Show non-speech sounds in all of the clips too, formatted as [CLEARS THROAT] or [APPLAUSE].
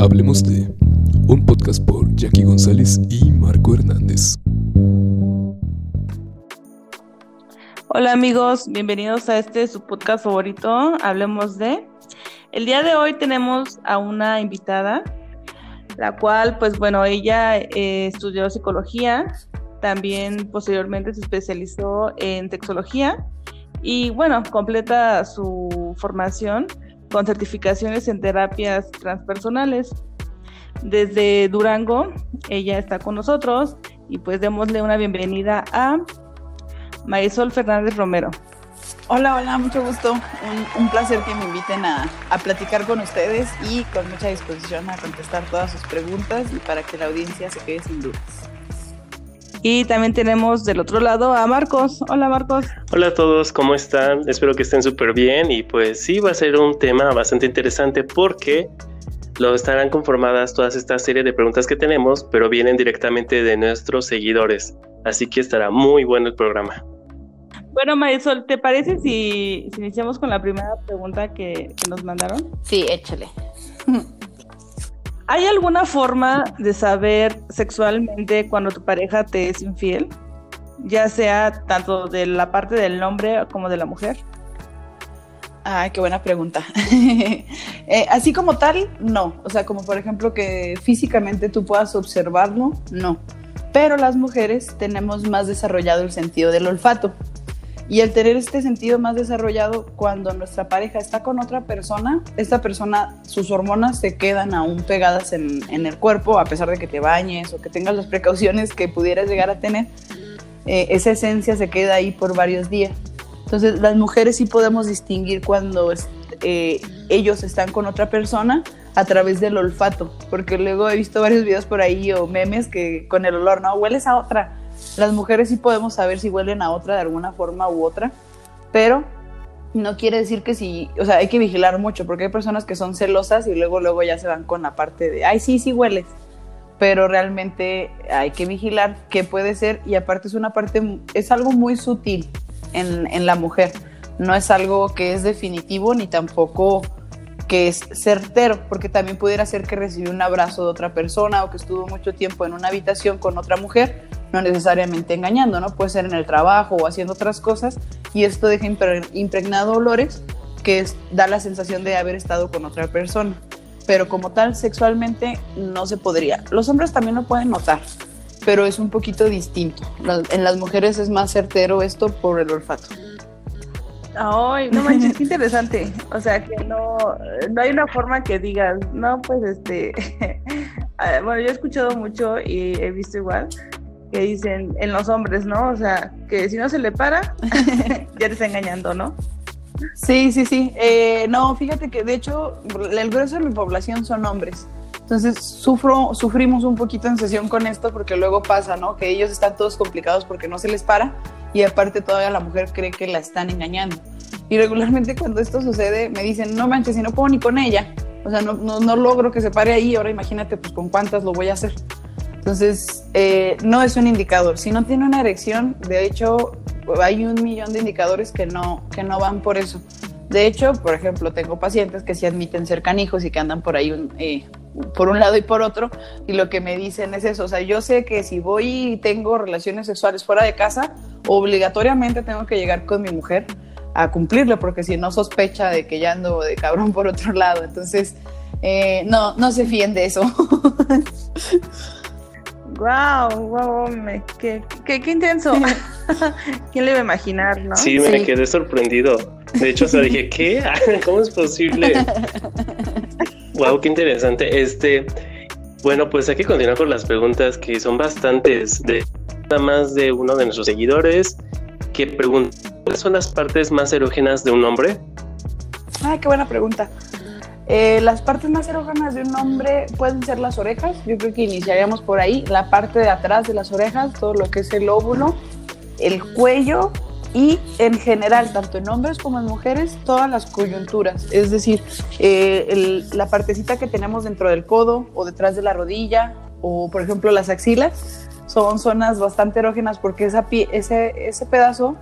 Hablemos de un podcast por Jackie González y Marco Hernández. Hola amigos, bienvenidos a este su podcast favorito, Hablemos de. El día de hoy tenemos a una invitada, la cual, pues bueno, ella eh, estudió psicología, también posteriormente se especializó en sexología y bueno, completa su formación con certificaciones en terapias transpersonales. Desde Durango, ella está con nosotros y pues démosle una bienvenida a Marisol Fernández Romero. Hola, hola, mucho gusto. Un, placer que me inviten a, a, platicar con ustedes y con mucha disposición a contestar todas sus preguntas y para que la audiencia se quede sin dudas. Y también tenemos del otro lado a Marcos. Hola Marcos. Hola a todos, ¿cómo están? Espero que estén súper bien y pues sí, va a ser un tema bastante interesante porque lo estarán conformadas todas esta serie de preguntas que tenemos, pero vienen directamente de nuestros seguidores. Así que estará muy bueno el programa. Bueno, Marisol, ¿te parece si, iniciamos con la primera pregunta que, que nos mandaron? Sí, échale. [LAUGHS] ¿Hay alguna forma de saber sexualmente cuando tu pareja te es infiel? Ya sea tanto de la parte del hombre como de la mujer. Ay, qué buena pregunta. [LAUGHS] Eh, así como tal, no. O sea, como por ejemplo que físicamente tú puedas observarlo, no. Pero las mujeres tenemos más desarrollado el sentido del olfato. Y el tener este sentido más desarrollado, cuando nuestra pareja está con otra persona, esta persona, sus hormonas se quedan aún pegadas en, el cuerpo, a pesar de que te bañes o que tengas las precauciones que pudieras llegar a tener, eh, esa esencia se queda ahí por varios días. Entonces, las mujeres sí podemos distinguir cuando eh, ellos están con otra persona a través del olfato, porque luego he visto varios videos por ahí o memes que con el olor, no, hueles a otra las mujeres sí podemos saber si huelen a otra de alguna forma u otra, pero no quiere decir que sí, o sea, hay que vigilar mucho porque hay personas que son celosas y luego luego ya se van con la parte de, ay, sí, sí hueles, pero realmente hay que vigilar qué puede ser y aparte es una parte, es algo muy sutil en, en la mujer, no es algo que es definitivo ni tampoco que es certero, porque también pudiera ser que recibió un abrazo de otra persona o que estuvo mucho tiempo en una habitación con otra mujer, no necesariamente engañando, ¿no? Puede ser en el trabajo o haciendo otras cosas y esto deja impregnado olores que da la sensación de haber estado con otra persona. Pero como tal, sexualmente no se podría. Los hombres también lo pueden notar, pero es un poquito distinto. En las mujeres es más certero esto por el olfato. Ay, no manches, qué interesante. O sea, que no, no hay una forma que digas, no, pues este. [LAUGHS] bueno, yo he escuchado mucho y he visto igual que dicen en los hombres, ¿no? O sea, que si no se le para, [LAUGHS] ya te está engañando, ¿no? Sí, sí, sí. Eh, no, fíjate que de hecho el grueso de mi población son hombres. Entonces sufro, sufrimos un poquito en sesión con esto porque luego pasa, ¿no? Que ellos están todos complicados porque no se les para y aparte todavía la mujer cree que la están engañando. Y regularmente cuando esto sucede me dicen, no manches, si no puedo ni con ella, o sea, no, no, logro que se pare ahí, ahora imagínate pues con cuántas lo voy a hacer. Entonces, eh, no es un indicador. Si no tiene una erección, de hecho, hay un millón de indicadores que no, que no van por eso. De hecho, por ejemplo, tengo pacientes que sí admiten ser canijos y que andan por ahí eh, por un lado y por otro, y lo que me dicen es eso, o sea, yo sé que si voy y tengo relaciones sexuales fuera de casa, obligatoriamente tengo que llegar con mi mujer a cumplirlo, porque si no sospecha de que ya ando de cabrón por otro lado, entonces, eh, no, no se fíen de eso. Wow, wow, me, qué, qué, qué, intenso. [LAUGHS] ¿Quién le iba a imaginar, no? Sí, me quedé sorprendido. De hecho, sea, dije, ¿qué? [LAUGHS] ¿Cómo es posible? wow, qué interesante. Este, bueno, pues hay que continuar con las preguntas que son bastantes de nada más de uno de nuestros seguidores que pregunta ¿cuáles son las partes más erógenas de un hombre? Ay, qué buena pregunta. Eh, las partes más erógenas de un hombre pueden ser las orejas. Yo creo que iniciaríamos por ahí. La parte de atrás de las orejas, todo lo que es el óvulo, el cuello y en general, tanto en hombres como en mujeres, todas las coyunturas. Es decir, eh, la partecita que tenemos dentro del codo o detrás de la rodilla o, por ejemplo, las axilas son zonas bastante erógenas porque esa ese, ese pedazo,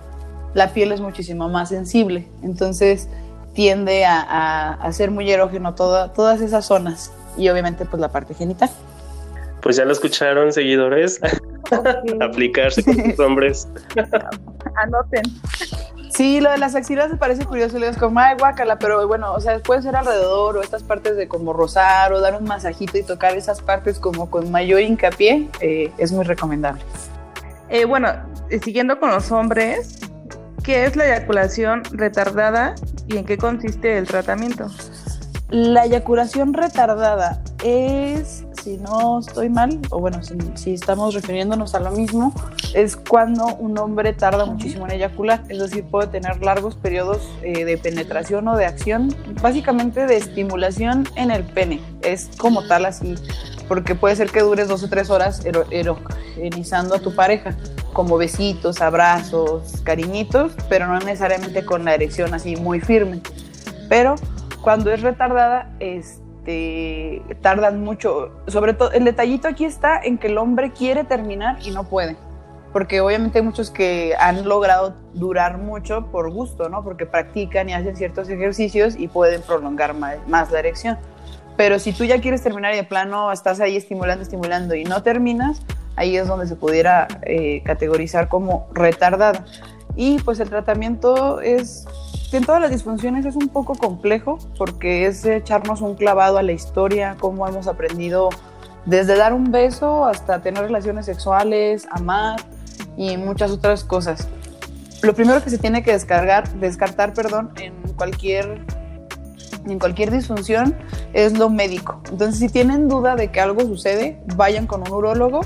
la piel es muchísimo más sensible. Entonces, tiende a, ser muy erógeno todas esas zonas. y obviamente pues la parte genital. Pues ya lo escucharon, seguidores. [LAUGHS] Aplicarse con los hombres. [LAUGHS] Anoten. Sí, lo de las axilas me parece curioso, le digo como, ay, guácala, pero bueno, o sea, puede ser alrededor o estas partes de como rozar o dar un masajito y tocar esas partes como con mayor hincapié, eh, es muy recomendable. Eh, bueno, eh, siguiendo con los hombres, ¿qué es la eyaculación retardada y en qué consiste el tratamiento? La eyaculación retardada es, si no estoy mal, o bueno, si, si estamos refiriéndonos a lo mismo, es cuando un hombre tarda muchísimo en eyacular, es decir, puede tener largos periodos eh, de penetración o de acción, básicamente de estimulación en el pene, es como tal así, porque puede ser que dures dos o tres horas ero- erogenizando a tu pareja, como besitos, abrazos, cariñitos, pero no necesariamente con la erección así muy firme. Pero cuando es retardada, este, tardan mucho. Sobre todo, el detallito aquí está en que el hombre quiere terminar y no puede. Porque obviamente hay muchos que han logrado durar mucho por gusto, ¿no? Porque practican y hacen ciertos ejercicios y pueden prolongar más la erección. Pero si tú ya quieres terminar y de plano estás ahí estimulando, estimulando y no terminas, ahí es donde se pudiera eh, categorizar como retardada. Y pues el tratamiento es, en todas las disfunciones es un poco complejo porque es echarnos un clavado a la historia, cómo hemos aprendido desde dar un beso hasta tener relaciones sexuales, amar y muchas otras cosas. Lo primero que se tiene que descargar, descartar perdón, en cualquier en cualquier disfunción es lo médico. Entonces, si tienen duda de que algo sucede, vayan con un urólogo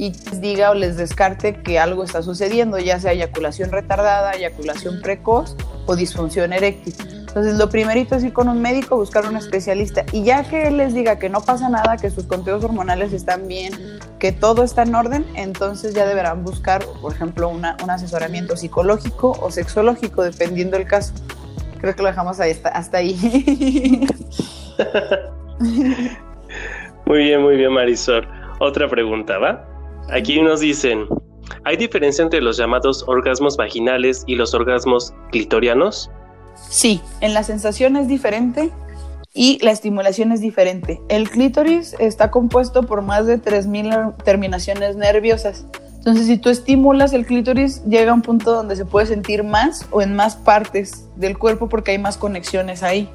y les diga o les descarte que algo está sucediendo, ya sea eyaculación retardada, eyaculación precoz o disfunción eréctil. Entonces, lo primerito es ir con un médico, buscar un especialista y ya que él les diga que no pasa nada, que sus conteos hormonales están bien, que todo está en orden, entonces ya deberán buscar, por ejemplo, un asesoramiento psicológico o sexológico, dependiendo del caso. Creo que lo dejamos ahí, hasta, hasta ahí. [LAUGHS] Muy bien, muy bien, Marisol. Otra pregunta, ¿va? Aquí nos dicen, ¿hay diferencia entre los llamados orgasmos vaginales y los orgasmos clitorianos? Sí, en la sensación es diferente y la estimulación es diferente. El clítoris está compuesto por más de 3.000 terminaciones nerviosas. Entonces, si tú estimulas el clítoris, llega a un punto donde se puede sentir más o en más partes del cuerpo porque hay más conexiones ahí.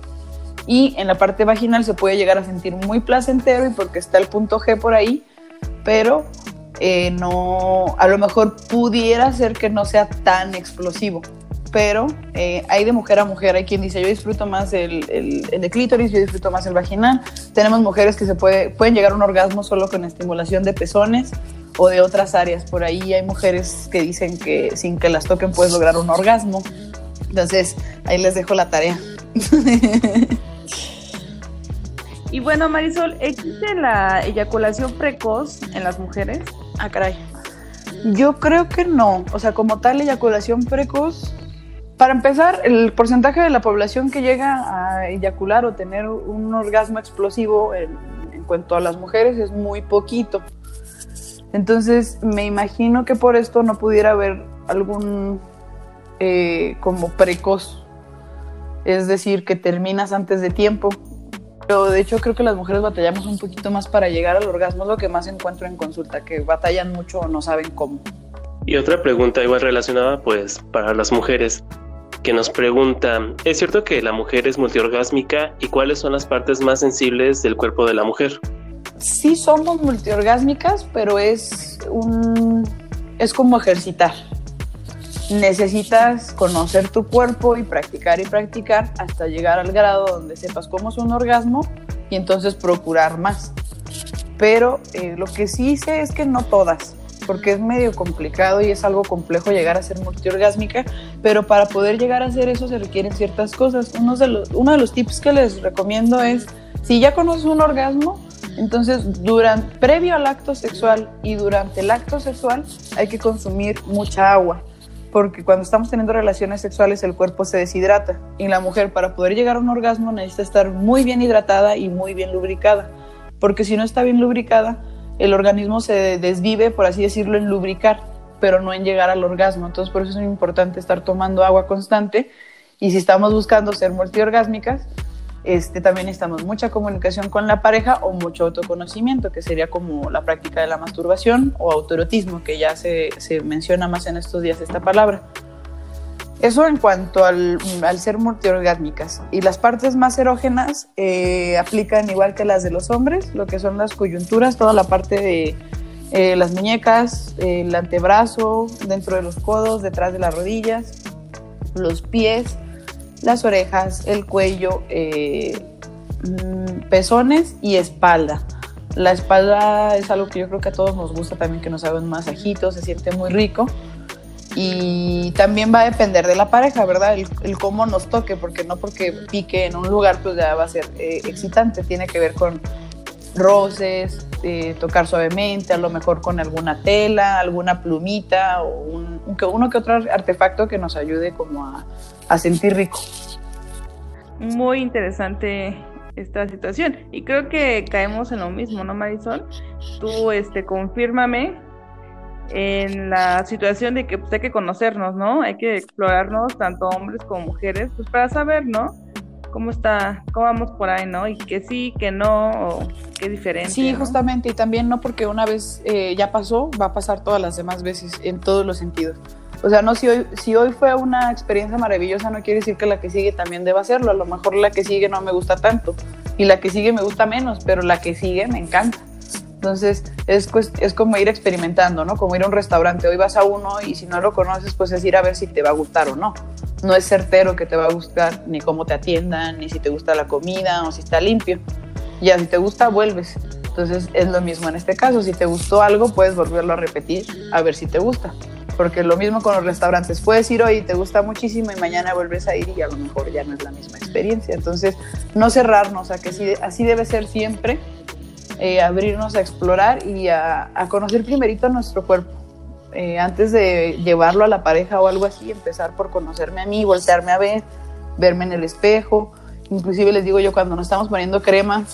Y en la parte vaginal se puede llegar a sentir muy placentero y porque está el punto G por ahí, pero eh, no, a lo mejor pudiera ser que no sea tan explosivo pero eh, hay de mujer a mujer. Hay quien dice, yo disfruto más el, el, el de clítoris, yo disfruto más el vaginal. Tenemos mujeres que se puede, pueden llegar a un orgasmo solo con estimulación de pezones o de otras áreas. Por ahí hay mujeres que dicen que sin que las toquen puedes lograr un orgasmo. Entonces, ahí les dejo la tarea. [LAUGHS] Y bueno, Marisol, ¿existe la eyaculación precoz en las mujeres? Ah, caray. Yo creo que no. O sea, como tal, eyaculación precoz. Para empezar, el porcentaje de la población que llega a eyacular o tener un orgasmo explosivo en, cuanto a las mujeres es muy poquito. Entonces, me imagino que por esto no pudiera haber algún eh, como precoz. Es decir, que terminas antes de tiempo. Pero de hecho creo que las mujeres batallamos un poquito más para llegar al orgasmo, es lo que más encuentro en consulta, que batallan mucho o no saben cómo. Y otra pregunta igual relacionada pues para las mujeres que nos pregunta, ¿es cierto que la mujer es multiorgásmica y cuáles son las partes más sensibles del cuerpo de la mujer? Sí somos multiorgásmicas, pero es un es como ejercitar. Necesitas conocer tu cuerpo y practicar y practicar hasta llegar al grado donde sepas cómo es un orgasmo y entonces procurar más. Pero eh, lo que sí sé es que no todas, porque es medio complicado y es algo complejo llegar a ser multiorgásmica, pero para poder llegar a hacer eso se requieren ciertas cosas. Uno de los, uno de los tips que les recomiendo es, si ya conoces un orgasmo, entonces durante, previo al acto sexual y durante el acto sexual hay que consumir mucha agua porque cuando estamos teniendo relaciones sexuales el cuerpo se deshidrata. Y la mujer para poder llegar a un orgasmo necesita estar muy bien hidratada y muy bien lubricada, porque si no está bien lubricada, el organismo se desvive, por así decirlo, en lubricar, pero no en llegar al orgasmo. Entonces por eso es muy importante estar tomando agua constante. Y si estamos buscando ser multiorgásmicas, Este, también necesitamos mucha comunicación con la pareja o mucho autoconocimiento, que sería como la práctica de la masturbación o autoerotismo, que ya se, menciona más en estos días esta palabra. Eso en cuanto al, al ser multiorgásmicas. Y las partes más erógenas eh, aplican igual que las de los hombres, lo que son las coyunturas, toda la parte de eh, las muñecas, el antebrazo, dentro de los codos, detrás de las rodillas, los pies, las orejas, el cuello, eh, mm, pezones y espalda. La espalda es algo que yo creo que a todos nos gusta también, que nos haga un masajito, se siente muy rico. Y también va a depender de la pareja, ¿verdad? El, cómo nos toque, porque no porque pique en un lugar, pues ya va a ser eh, excitante. Tiene que ver con roces, eh, tocar suavemente, a lo mejor con alguna tela, alguna plumita o un, uno que otro artefacto que nos ayude como a, a sentir rico. Muy interesante esta situación. Y creo que caemos en lo mismo, ¿no, Marisol? Tú, este, confírmame en la situación de que pues, hay que conocernos, ¿no? Hay que explorarnos, tanto hombres como mujeres, pues para saber, ¿no? Cómo está, cómo vamos por ahí, ¿no? Y que sí, que no, o qué diferencia. Sí, justamente, y también no porque una vez eh, ya pasó, va a pasar todas las demás veces, en todos los sentidos. O sea, no si hoy, si hoy fue una experiencia maravillosa, no quiere decir que la que sigue también deba hacerlo. A lo mejor la que sigue no me gusta tanto y la que sigue me gusta menos, pero la que sigue me encanta. Entonces es, es como ir experimentando, ¿no? Como ir a un restaurante. Hoy vas a uno y si no lo conoces, pues es ir a ver si te va a gustar o no. No es certero que te va a gustar ni cómo te atiendan, ni si te gusta la comida o si está limpio. Ya si te gusta, vuelves. Entonces es lo mismo en este caso. Si te gustó algo, puedes volverlo a repetir a ver si te gusta porque lo mismo con los restaurantes, puedes ir hoy y te gusta muchísimo y mañana vuelves a ir y a lo mejor ya no es la misma experiencia. Entonces, no cerrarnos a que sí, así debe ser siempre, eh, abrirnos a explorar y a, conocer primerito nuestro cuerpo. Eh, antes de llevarlo a la pareja o algo así, empezar por conocerme a mí, voltearme a ver, verme en el espejo. Inclusive les digo yo, cuando nos estamos poniendo crema,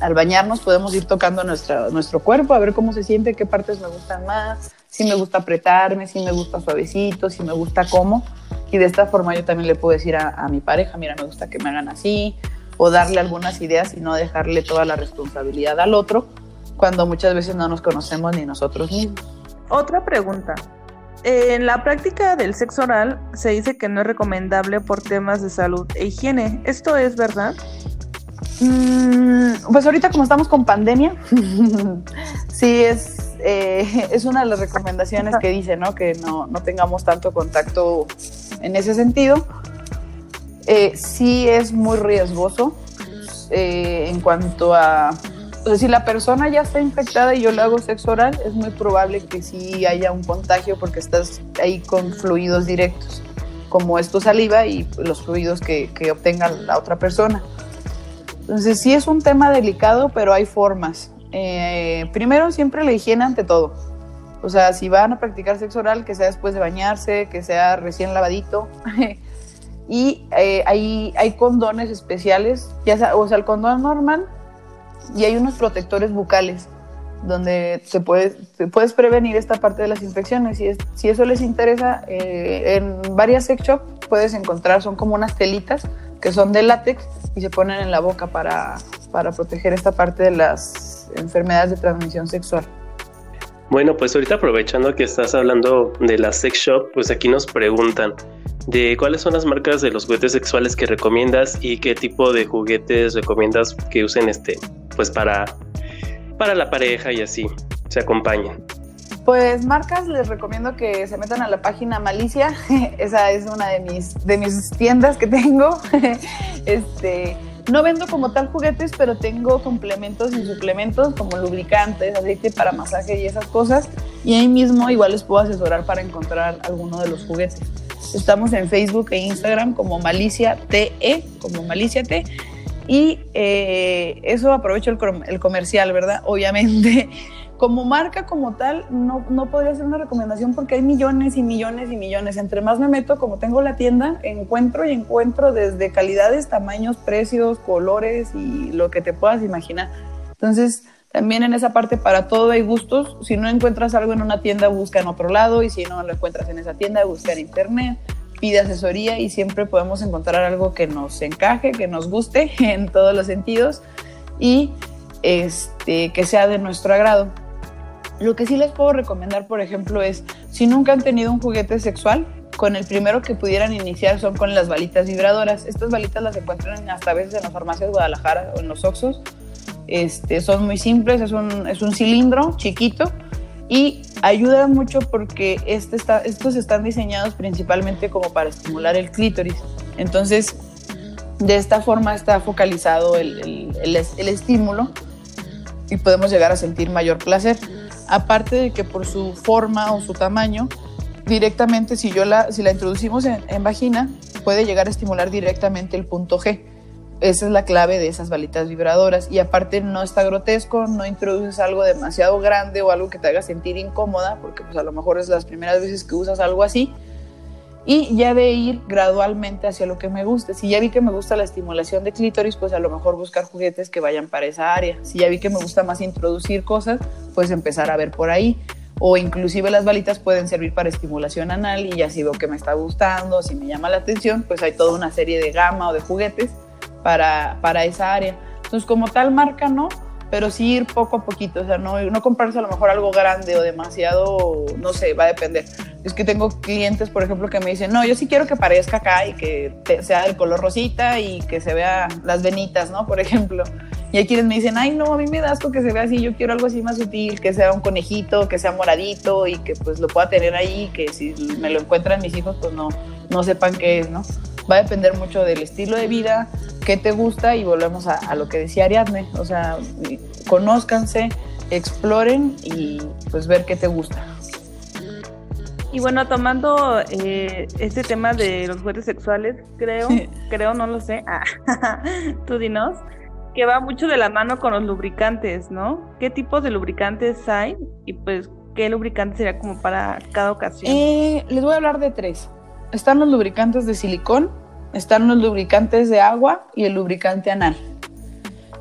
al bañarnos podemos ir tocando nuestra, nuestro cuerpo, a ver cómo se siente, qué partes me gustan más, si me gusta apretarme, si me gusta suavecito, si me gusta cómo. Y de esta forma yo también le puedo decir a, mi pareja, mira, me gusta que me hagan así, o darle algunas ideas y no dejarle toda la responsabilidad al otro, cuando muchas veces no nos conocemos ni nosotros mismos. Otra pregunta. En la práctica del sexo oral se dice que no es recomendable por temas de salud e higiene. ¿Esto es verdad? Mm, pues ahorita como estamos con pandemia, [LAUGHS] sí es eh, es una de las recomendaciones que dice, ¿no? Que no, tengamos tanto contacto en ese sentido. Eh, sí es muy riesgoso eh, en cuanto a... O sea, si la persona ya está infectada y yo le hago sexo oral, es muy probable que sí haya un contagio porque estás ahí con fluidos directos, como es tu saliva y los fluidos que, que obtenga la otra persona. Entonces sí es un tema delicado, pero hay formas. Eh, primero siempre la higiene ante todo. O sea, si van a practicar sexo oral, que sea después de bañarse, que sea recién lavadito. [LAUGHS] y eh, hay, hay condones especiales, ya sea, o sea, el condón normal y hay unos protectores bucales donde se puede, puedes prevenir esta parte de las infecciones. Si, si eso les interesa, eh, en varias sex shop puedes encontrar, son como unas telitas que son de látex y se ponen en la boca para, para proteger esta parte de las enfermedades de transmisión sexual. Bueno, pues ahorita aprovechando que estás hablando de la sex shop, pues aquí nos preguntan de cuáles son las marcas de los juguetes sexuales que recomiendas y qué tipo de juguetes recomiendas que usen este, pues para, para la pareja y así se acompañen. Pues marcas les recomiendo que se metan a la página Malicia, [LAUGHS] esa es una de mis de mis tiendas que tengo. [LAUGHS] este no vendo como tal juguetes, pero tengo complementos y suplementos como lubricantes, aceite para masaje y esas cosas. Y ahí mismo igual les puedo asesorar para encontrar alguno de los juguetes. Estamos en Facebook e Instagram como Malicia TE, como Malicia T. Y eh, eso aprovecho el, el comercial, ¿verdad? Obviamente como marca como tal, no, no podría ser una recomendación porque hay millones y millones y millones. Entre más me meto, como tengo la tienda, encuentro y encuentro desde calidades, tamaños, precios, colores y lo que te puedas imaginar. Entonces, también en esa parte para todo hay gustos. Si no encuentras algo en una tienda, busca en otro lado y si no lo encuentras en esa tienda, busca en internet. pide asesoría y siempre podemos encontrar algo que nos encaje, que nos guste [LAUGHS] en todos los sentidos y este, que sea de nuestro agrado. Lo que sí les puedo recomendar, por ejemplo, es si nunca han tenido un juguete sexual, con el primero que pudieran iniciar son con las balitas vibradoras. Estas balitas las encuentran hasta a veces en las farmacias de Guadalajara o en los Oxos. Este, son muy simples, es un, es un cilindro chiquito y ayudan mucho porque este está, estos están diseñados principalmente como para estimular el clítoris. Entonces, de esta forma está focalizado el, el, el, el estímulo y podemos llegar a sentir mayor placer. Aparte de que por su forma o su tamaño, directamente si, yo la, si la introducimos en, vagina, puede llegar a estimular directamente el punto G. Esa es la clave de esas balitas vibradoras. Y aparte no está grotesco, no introduces algo demasiado grande o algo que te haga sentir incómoda, porque pues a lo mejor es las primeras veces que usas algo así. Y ya de ir gradualmente hacia lo que me guste. Si ya vi que me gusta la estimulación de clítoris, pues a lo mejor buscar juguetes que vayan para esa área. Si ya vi que me gusta más introducir cosas, pues empezar a ver por ahí o inclusive las balitas pueden servir para estimulación anal y ya si veo que me está gustando, si me llama la atención, pues hay toda una serie de gama o de juguetes para, para esa área. Entonces, como tal marca, no, pero sí ir poco a poquito, o sea, no, no comprarse a lo mejor algo grande o demasiado, no sé, va a depender. Es que tengo clientes, por ejemplo, que me dicen, no, yo sí quiero que parezca acá y que sea del color rosita y que se vea las venitas, ¿no? Por ejemplo. Y hay quienes me dicen, ay, no, a mí me da asco que se vea así, yo quiero algo así más sutil, que sea un conejito, que sea moradito y que pues lo pueda tener ahí, que si me lo encuentran mis hijos, pues no, no sepan qué es, ¿no? Va a depender mucho del estilo de vida, qué te gusta y volvemos a, a lo que decía Ariadne, o sea, conózcanse, exploren y pues ver qué te gusta. Y bueno, tomando eh, este tema de los juguetes sexuales, creo, creo, no lo sé, ah, [LAUGHS] tú dinos, que va mucho de la mano con los lubricantes, ¿no? ¿Qué tipos de lubricantes hay? Y pues, ¿qué lubricante sería como para cada ocasión? Eh, les voy a hablar de tres. Están los lubricantes de silicón, están los lubricantes de agua y el lubricante anal.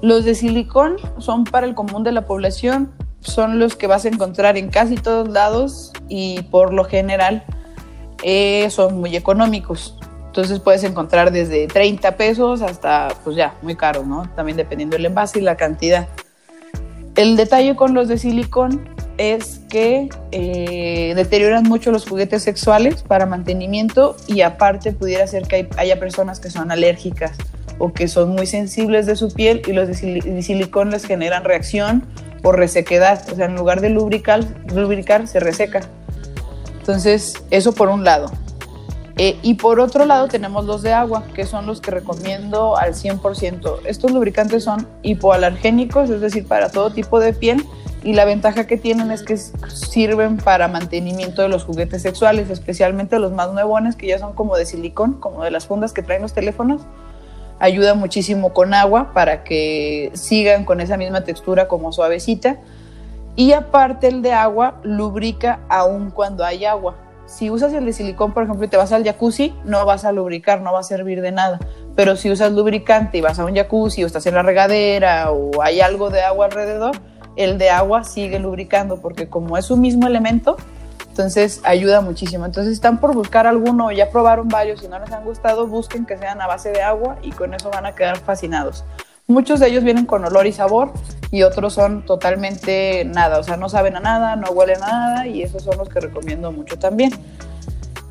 Los de silicón son para el común de la población, son los que vas a encontrar en casi todos lados y por lo general eh, son muy económicos. Entonces puedes encontrar desde 30 pesos hasta, pues ya, muy caros, ¿no? También dependiendo del envase y la cantidad. El detalle con los de silicón es que eh, deterioran mucho los juguetes sexuales para mantenimiento y aparte pudiera ser que hay, haya personas que son alérgicas o que son muy sensibles de su piel y los de, sil de silicón les generan reacción por resequedad, o sea, en lugar de lubricar, lubricar se reseca. Entonces, eso por un lado. Eh, y por otro lado tenemos los de agua, que son los que recomiendo al 100%. Estos lubricantes son hipoalergénicos, es decir, para todo tipo de piel, y la ventaja que tienen es que sirven para mantenimiento de los juguetes sexuales, especialmente los más nuevones, que ya son como de silicón, como de las fundas que traen los teléfonos ayuda muchísimo con agua para que sigan con esa misma textura como suavecita. Y aparte el de agua lubrica aún cuando hay agua. Si usas el de silicón, por ejemplo, y te vas al jacuzzi, no vas a lubricar, no va a servir de nada. Pero si usas lubricante y vas a un jacuzzi o estás en la regadera o hay algo de agua alrededor, el de agua sigue lubricando porque como es un mismo elemento, entonces ayuda muchísimo. Entonces están por buscar alguno, ya probaron varios, si no les han gustado, busquen que sean a base de agua y con eso van a quedar fascinados. Muchos de ellos vienen con olor y sabor y otros son totalmente nada, o sea, no saben a nada, no huelen a nada y esos son los que recomiendo mucho también.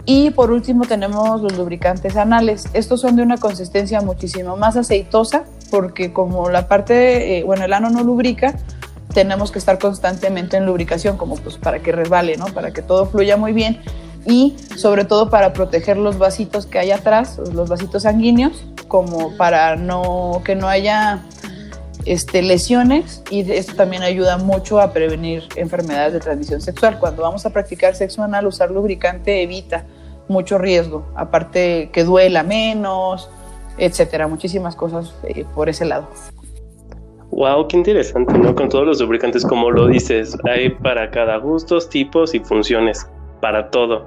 Y por último tenemos los lubricantes anales. Estos son de una consistencia muchísimo más aceitosa porque como la parte, eh, bueno, el ano no lubrica, tenemos que estar constantemente en lubricación, como pues para que resbale, ¿no? Para que todo fluya muy bien y sobre todo para proteger los vasitos que hay atrás, los vasitos sanguíneos, como para no que no haya este, lesiones y esto también ayuda mucho a prevenir enfermedades de transmisión sexual. Cuando vamos a practicar sexo anal, usar lubricante evita mucho riesgo, aparte que duela menos, etcétera, muchísimas cosas eh, por ese lado. Wow, qué interesante, ¿no? Con todos los lubricantes, como lo dices, hay para cada gustos, tipos y funciones, para todo.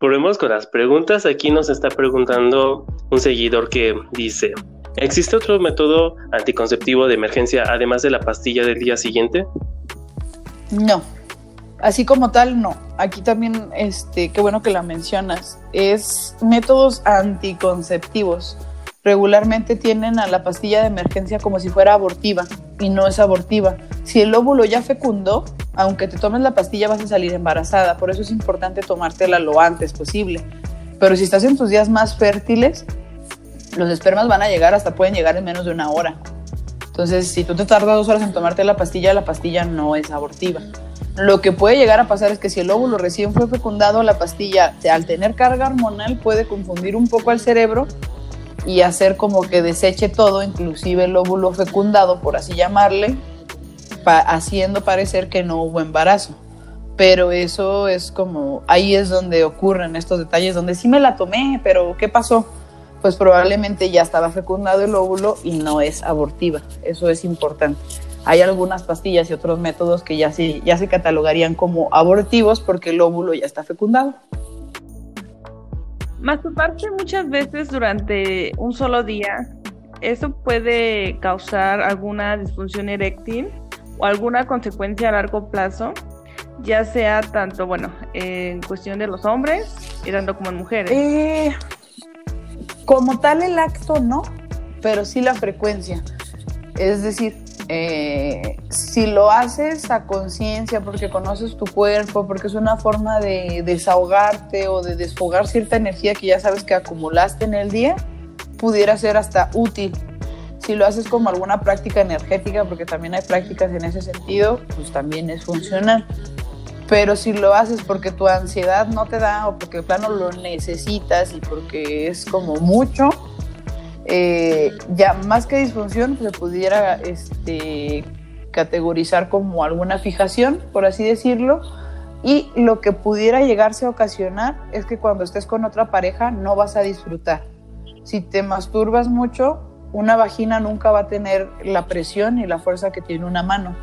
Volvemos con las preguntas. Aquí nos está preguntando un seguidor que dice, ¿existe otro método anticonceptivo de emergencia además de la pastilla del día siguiente? No. Así como tal, no. Aquí también, este, qué bueno que la mencionas, es métodos anticonceptivos. Regularmente tienen a la pastilla de emergencia como si fuera abortiva y no es abortiva. Si el óvulo ya fecundó, aunque te tomes la pastilla vas a salir embarazada, por eso es importante tomártela lo antes posible. Pero si estás en tus días más fértiles, los espermas van a llegar, hasta pueden llegar en menos de una hora. Entonces, si tú te tardas dos horas en tomarte la pastilla, la pastilla no es abortiva. Lo que puede llegar a pasar es que si el óvulo recién fue fecundado, la pastilla, al tener carga hormonal, puede confundir un poco al cerebro y hacer como que deseche todo, inclusive el óvulo fecundado, por así llamarle, haciendo parecer que no hubo embarazo. Pero eso es como, ahí es donde ocurren estos detalles, donde sí me la tomé, pero ¿qué pasó? Pues probablemente ya estaba fecundado el óvulo y no es abortiva. Eso es importante. Hay algunas pastillas y otros métodos que ya se, ya se catalogarían como abortivos porque el óvulo ya está fecundado. Masturbarse muchas veces durante un solo día, ¿eso puede causar alguna disfunción eréctil o alguna consecuencia a largo plazo? Ya sea tanto, bueno, en cuestión de los hombres y tanto como en mujeres. Eh, como tal el acto no, pero sí la frecuencia. Es decir, eh, si lo haces a conciencia porque conoces tu cuerpo, porque es una forma de desahogarte o de desfogar cierta energía que ya sabes que acumulaste en el día, pudiera ser hasta útil. Si lo haces como alguna práctica energética, porque también hay prácticas en ese sentido, pues también es funcional. Pero si lo haces porque tu ansiedad no te da o porque de plano lo necesitas y porque es como mucho, eh, ya más que disfunción se pudiera este, categorizar como alguna fijación, por así decirlo, y lo que pudiera llegarse a ocasionar es que cuando estés con otra pareja no vas a disfrutar. Si te masturbas mucho, una vagina nunca va a tener la presión y la fuerza que tiene una mano.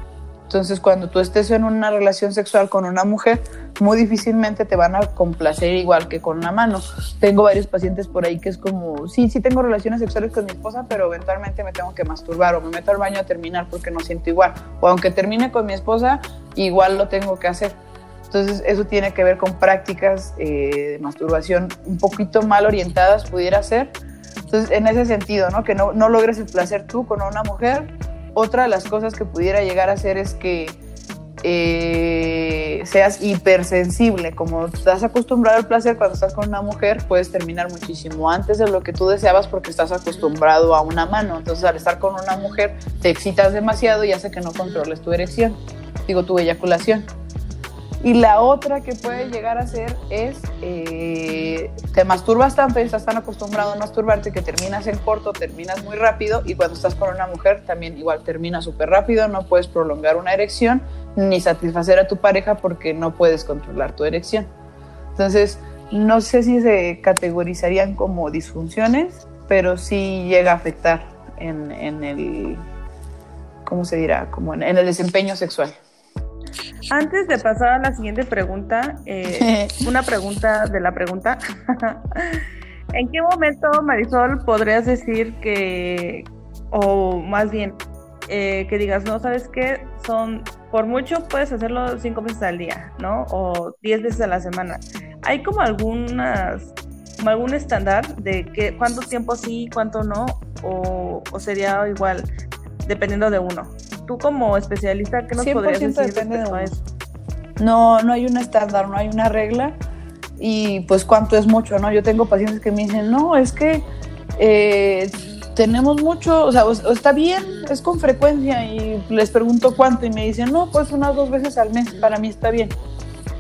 Entonces, cuando tú estés en una relación sexual con una mujer, muy difícilmente te van a complacer igual que con una mano. Tengo varios pacientes por ahí que es como, sí, sí tengo relaciones sexuales con mi esposa, pero eventualmente me tengo que masturbar o me meto al baño a terminar porque no siento igual. O aunque termine con mi esposa, igual lo tengo que hacer. Entonces, eso tiene que ver con prácticas eh, de masturbación un poquito mal orientadas, pudiera ser. Entonces, en ese sentido, ¿no? Que no, no logres el placer tú con una mujer otra de las cosas que pudiera llegar a hacer es que eh, seas hipersensible. Como estás acostumbrado al placer cuando estás con una mujer, puedes terminar muchísimo antes de lo que tú deseabas porque estás acostumbrado a una mano. Entonces, al estar con una mujer, te excitas demasiado y hace que no controles tu erección, digo, tu eyaculación. Y la otra que puede llegar a ser es, eh, te masturbas tanto y estás tan acostumbrado a masturbarte que terminas en corto, terminas muy rápido y cuando estás con una mujer también igual termina súper rápido, no puedes prolongar una erección ni satisfacer a tu pareja porque no puedes controlar tu erección. Entonces, no sé si se categorizarían como disfunciones, pero sí llega a afectar en, el, ¿cómo se dirá? Como en el desempeño sexual. Antes de pasar a la siguiente pregunta, eh, [LAUGHS] una pregunta de la pregunta. [LAUGHS] ¿En qué momento, Marisol, podrías decir que, o más bien, eh, que digas, no, sabes qué, son, por mucho puedes hacerlo cinco veces al día, ¿no? O diez veces a la semana. ¿Hay como algunas, como algún estándar de que cuánto tiempo sí, cuánto no? O, o sería igual, dependiendo de uno tú como especialista, ¿qué nos podrías decir depende de eso? No, no hay un estándar, no hay una regla y pues cuánto es mucho, ¿no? Yo tengo pacientes que me dicen, no, es que eh, tenemos mucho, o sea, está bien, es con frecuencia y les pregunto cuánto y me dicen, no, pues unas dos veces al mes, para mí está bien.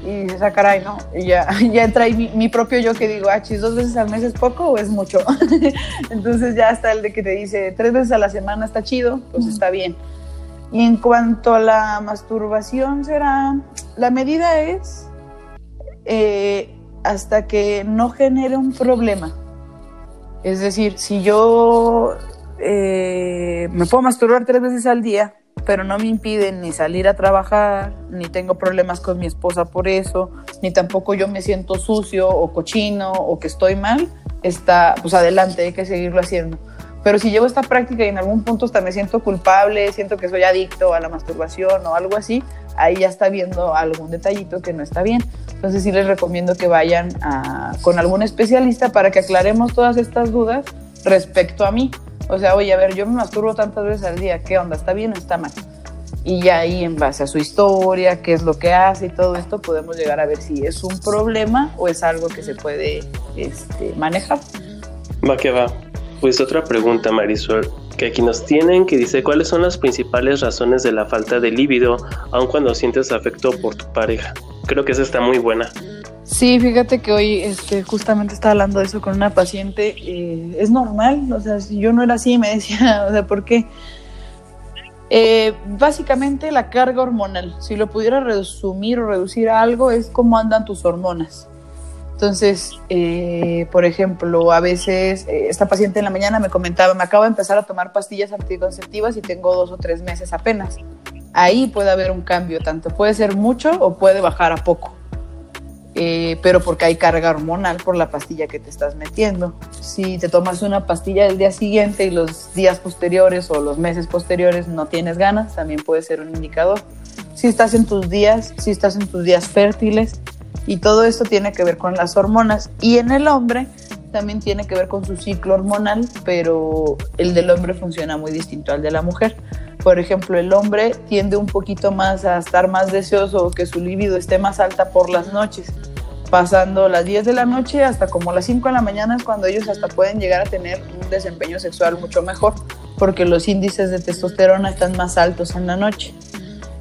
Y dices, ah, caray, ¿no? Y ya, [LAUGHS] ya entra ahí mi, propio yo que digo, ah, chis, dos veces al mes es poco o es mucho. [LAUGHS] Entonces ya está el de que te dice, tres veces a la semana está chido, pues está bien. Y en cuanto a la masturbación, será, la medida es eh, hasta que no genere un problema. Es decir, si yo eh, me puedo masturbar tres veces al día, pero no me impide ni salir a trabajar, ni tengo problemas con mi esposa por eso, ni tampoco yo me siento sucio o cochino o que estoy mal, está, pues adelante, hay que seguirlo haciendo Pero si llevo esta práctica y en algún punto hasta me siento culpable, siento que soy adicto a la masturbación o algo así, ahí ya está viendo algún detallito que no está bien. Entonces sí les recomiendo que vayan con algún especialista para que aclaremos todas estas dudas respecto a mí. O sea, oye, a ver, yo me masturbo tantas veces al día, ¿qué onda? ¿Está bien o está mal? Y ya ahí en base a su historia, qué es lo que hace y todo esto, podemos llegar a ver si es un problema o es algo que se puede este, manejar. Va que va. Pues otra pregunta, Marisol, que aquí nos tienen, que dice, ¿cuáles son las principales razones de la falta de líbido, aun cuando sientes afecto por tu pareja? Creo que esa está muy buena. Sí, fíjate que hoy este, justamente estaba hablando de eso con una paciente. Eh, es normal, o sea, si yo no era así, me [LAUGHS] decía, o sea, ¿por qué? Eh, básicamente la carga hormonal, si lo pudiera resumir o reducir a algo, es cómo andan tus hormonas. Entonces, eh, por ejemplo, a veces esta paciente en la mañana me comentaba, me acabo de empezar a tomar pastillas anticonceptivas y tengo dos o tres meses apenas. Ahí puede haber un cambio, tanto puede ser mucho o puede bajar a poco. Eh, pero porque hay carga hormonal por la pastilla que te estás metiendo. Si te tomas una pastilla el día siguiente y los días posteriores o los meses posteriores no tienes ganas, también puede ser un indicador. Si estás en tus días, si estás en tus días fértiles, y todo esto tiene que ver con las hormonas. Y en el hombre también tiene que ver con su ciclo hormonal, pero el del hombre funciona muy distinto al de la mujer. Por ejemplo, el hombre tiende un poquito más a estar más deseoso que su libido esté más alta por las noches. Pasando las 10 de la noche hasta como las 5 de la mañana es cuando ellos hasta pueden llegar a tener un desempeño sexual mucho mejor, porque los índices de testosterona están más altos en la noche.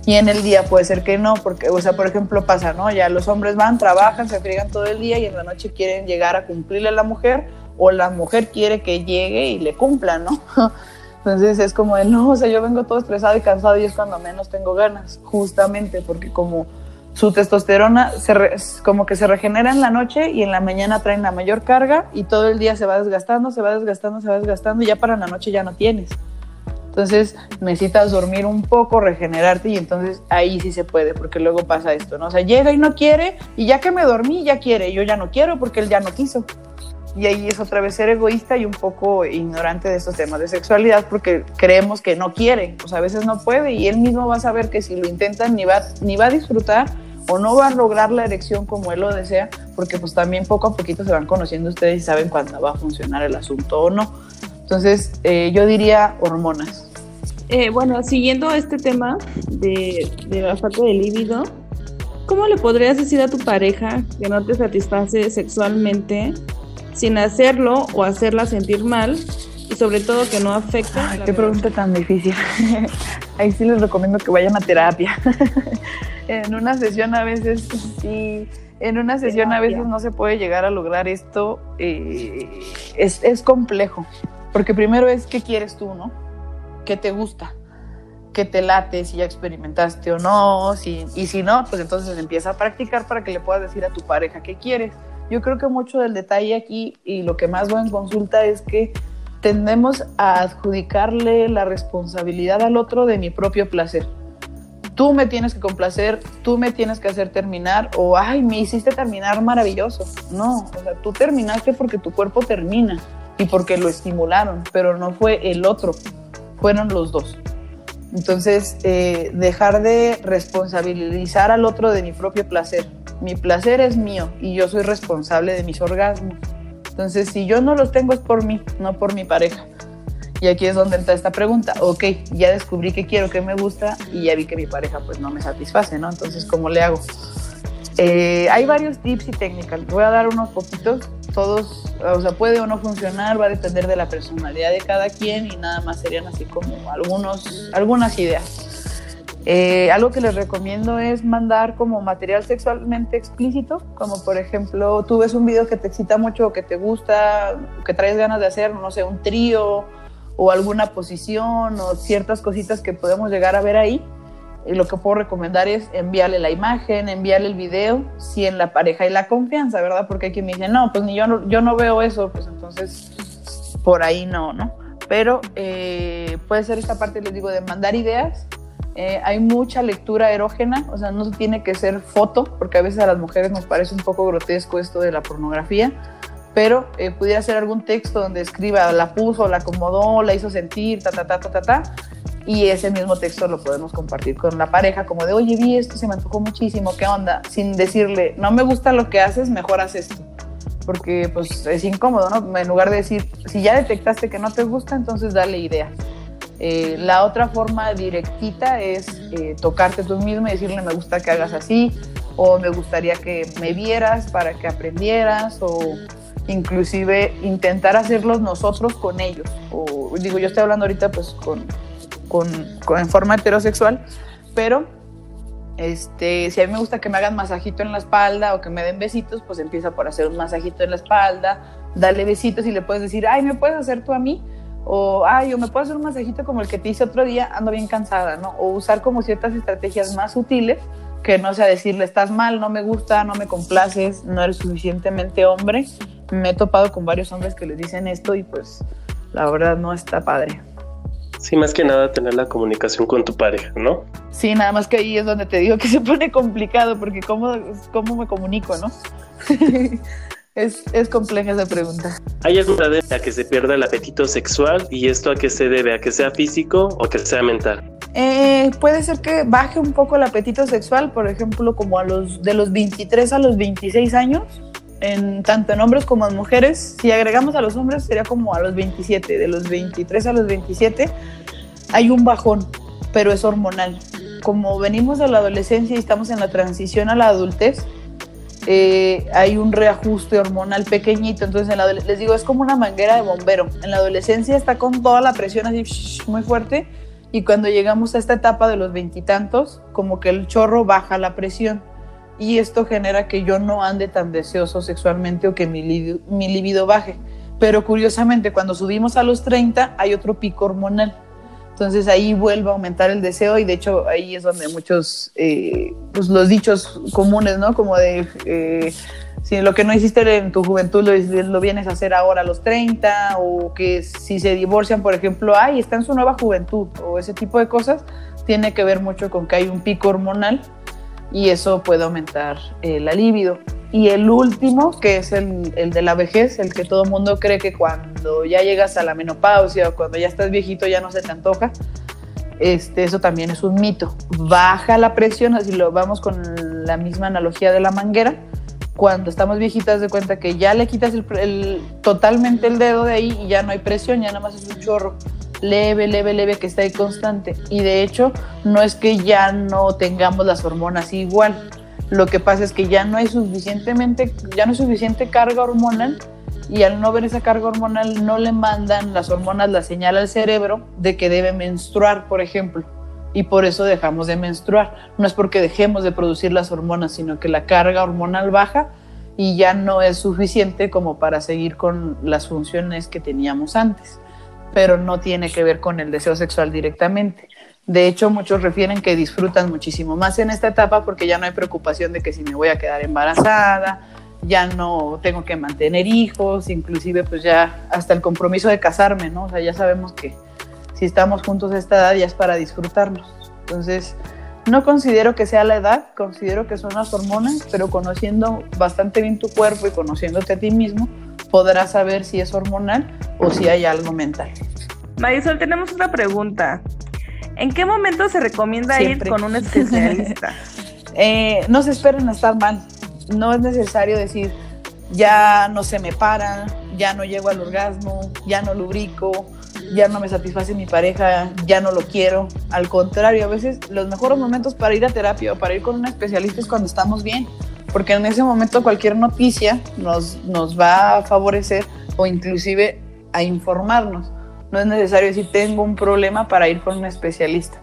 Y en el día puede ser que no, porque, o sea, por ejemplo, pasa, ¿no? Ya los hombres van, trabajan, se friegan todo el día y en la noche quieren llegar a cumplirle a la mujer, o la mujer quiere que llegue y le cumpla, ¿no? [LAUGHS] Entonces es como de, no, o sea, yo vengo todo estresado y cansado y es cuando menos tengo ganas, justamente porque como su testosterona se como que se regenera en la noche y en la mañana traen la mayor carga y todo el día se va desgastando, se va desgastando, se va desgastando y ya para la noche ya no tienes. Entonces necesitas dormir un poco, regenerarte y entonces ahí sí se puede, porque luego pasa esto, ¿no? O sea, llega y no quiere y ya que me dormí ya quiere, yo ya no quiero porque él ya no quiso y ahí es otra vez ser egoísta y un poco ignorante de estos temas de sexualidad porque creemos que no quiere, pues a veces no puede y él mismo va a saber que si lo intentan ni va, ni va a disfrutar o no va a lograr la erección como él lo desea, porque pues también poco a poquito se van conociendo ustedes y saben cuándo va a funcionar el asunto o no. Entonces eh, yo diría hormonas. Eh, bueno, siguiendo este tema de, de la falta de líbido, ¿cómo le podrías decir a tu pareja que no te satisface sexualmente sin hacerlo o hacerla sentir mal y sobre todo que no afecta. qué pregunta tan difícil. [LAUGHS] Ahí sí les recomiendo que vayan a terapia. [LAUGHS] en una sesión a veces sí, en una sesión a veces no se puede llegar a lograr esto. Eh, es, es complejo, porque primero es qué quieres tú, ¿no? ¿Qué te gusta? ¿Qué te late? Si ya experimentaste o no. Si, y si no, pues entonces empieza a practicar para que le puedas decir a tu pareja qué quieres yo creo que mucho del detalle aquí y lo que más voy en consulta es que tendemos a adjudicarle la responsabilidad al otro de mi propio placer. Tú me tienes que complacer, tú me tienes que hacer terminar o, ay, me hiciste terminar maravilloso. No, o sea, tú terminaste porque tu cuerpo termina y porque lo estimularon, pero no fue el otro, fueron los dos. Entonces, eh, dejar de responsabilizar al otro de mi propio placer mi placer es mío y yo soy responsable de mis orgasmos. Entonces, si yo no los tengo es por mí, no por mi pareja. Y aquí es donde entra esta pregunta. Ok, ya descubrí que quiero, que me gusta y ya vi que mi pareja pues no me satisface, ¿no? Entonces, ¿cómo le hago? Eh, hay varios tips y técnicas. Voy a dar unos poquitos. Todos, o sea, puede o no funcionar, va a depender de la personalidad de cada quien y nada más serían así como algunos, algunas ideas. Eh, algo que les recomiendo es mandar como material sexualmente explícito, como por ejemplo, tú ves un video que te excita mucho, que te gusta, que traes ganas de hacer, no sé, un trío o alguna posición o ciertas cositas que podemos llegar a ver ahí. Y lo que puedo recomendar es enviarle la imagen, enviarle el video, si en la pareja hay la confianza, ¿verdad? Porque quien me dice, no, pues ni yo no, yo no veo eso, pues entonces por ahí no, ¿no? Pero eh, puede ser esta parte, les digo, de mandar ideas eh, hay mucha lectura erógena, o sea, no tiene que ser foto, porque a veces a las mujeres nos parece un poco grotesco esto de la pornografía, pero eh, pudiera ser algún texto donde escriba, la puso, la acomodó, la hizo sentir, ta, ta, ta, ta, ta, ta, y ese mismo texto lo podemos compartir con la pareja, como de, oye, vi esto, se me antojó muchísimo, ¿qué onda? Sin decirle, no me gusta lo que haces, mejor haz esto. Porque pues es incómodo, ¿no? En lugar de decir, si ya detectaste que no te gusta, entonces dale idea. Eh, la otra forma directita es eh, tocarte tú mismo y decirle, me gusta que hagas así, o me gustaría que me vieras para que aprendieras, o inclusive intentar hacerlos nosotros con ellos. O digo, yo estoy hablando ahorita pues con, con, en forma heterosexual, pero este, si a mí me gusta que me hagan masajito en la espalda o que me den besitos, pues empieza por hacer un masajito en la espalda, dale besitos y le puedes decir, ay, ¿me puedes hacer tú a mí? O, ay, o me puedo hacer un masajito como el que te hice otro día, ando bien cansada, ¿no? O usar como ciertas estrategias más sutiles que no sea decirle, estás mal, no me gusta, no me complaces, no eres suficientemente hombre. Me he topado con varios hombres que les dicen esto y pues la verdad no está padre. Sí, más que nada tener la comunicación con tu pareja, ¿no? Sí, nada más que ahí es donde te digo que se pone complicado, porque ¿cómo, cómo me comunico, no? [LAUGHS] es, es compleja esa pregunta. ¿Hay alguna de a que se pierda el apetito sexual y esto a qué se debe? ¿A que sea físico o que sea mental? Eh, puede ser que baje un poco el apetito sexual, por ejemplo, como a los de los 23 a los 26 años, en, tanto en hombres como en mujeres. Si agregamos a los hombres sería como a los 27, de los 23 a los 27 hay un bajón, pero es hormonal. Como venimos de la adolescencia y estamos en la transición a la adultez, eh, hay un reajuste hormonal pequeñito. Entonces, les digo, es como una manguera de bombero. En la adolescencia está con toda la presión así muy fuerte y cuando llegamos a esta etapa de los veintitantos, como que el chorro baja la presión y esto genera que yo no ande tan deseoso sexualmente o que mi, libido, baje. Pero curiosamente, cuando subimos a los 30 hay otro pico hormonal. Entonces ahí vuelve a aumentar el deseo y de hecho ahí es donde muchos, eh, pues los dichos comunes, ¿no? Como de, eh, si lo que no hiciste en tu juventud lo, lo, vienes a hacer ahora a los 30 o que si se divorcian, por ejemplo, ay, está en su nueva juventud o ese tipo de cosas, tiene que ver mucho con que hay un pico hormonal y eso puede aumentar eh, la libido. Y el último, que es el, el, de la vejez, el que todo el mundo cree que cuando ya llegas a la menopausia o cuando ya estás viejito ya no se te antoja, este, eso también es un mito. Baja la presión, así lo vamos con la misma analogía de la manguera. Cuando estamos viejitas de cuenta que ya le quitas el, totalmente el dedo de ahí y ya no hay presión, ya nada más es un chorro leve, leve, leve, que está ahí constante. Y de hecho, no es que ya no tengamos las hormonas igual. Lo que pasa es que ya no hay suficientemente, ya no hay suficiente carga hormonal y al no ver esa carga hormonal no le mandan las hormonas la señal al cerebro de que debe menstruar, por ejemplo. Y por eso dejamos de menstruar. No es porque dejemos de producir las hormonas, sino que la carga hormonal baja y ya no es suficiente como para seguir con las funciones que teníamos antes pero no tiene que ver con el deseo sexual directamente. De hecho, muchos refieren que disfrutan muchísimo más en esta etapa porque ya no hay preocupación de que si me voy a quedar embarazada, ya no tengo que mantener hijos, inclusive pues ya hasta el compromiso de casarme, ¿no? O sea, ya sabemos que si estamos juntos a esta edad ya es para disfrutarnos. Entonces, no considero que sea la edad, considero que son las hormonas, pero conociendo bastante bien tu cuerpo y conociéndote a ti mismo, podrás saber si es hormonal o si hay algo mental. Marisol, tenemos una pregunta. ¿En qué momento se recomienda ir con un especialista? [LAUGHS] eh, no se esperen a estar mal. No es necesario decir, ya no se me para, ya no llego al orgasmo, ya no lubrico, ya no me satisface mi pareja, ya no lo quiero. Al contrario, a veces los mejores momentos para ir a terapia o para ir con un especialista es cuando estamos bien porque en ese momento cualquier noticia nos, nos va a favorecer o inclusive a informarnos. No es necesario decir tengo un problema para ir con un especialista.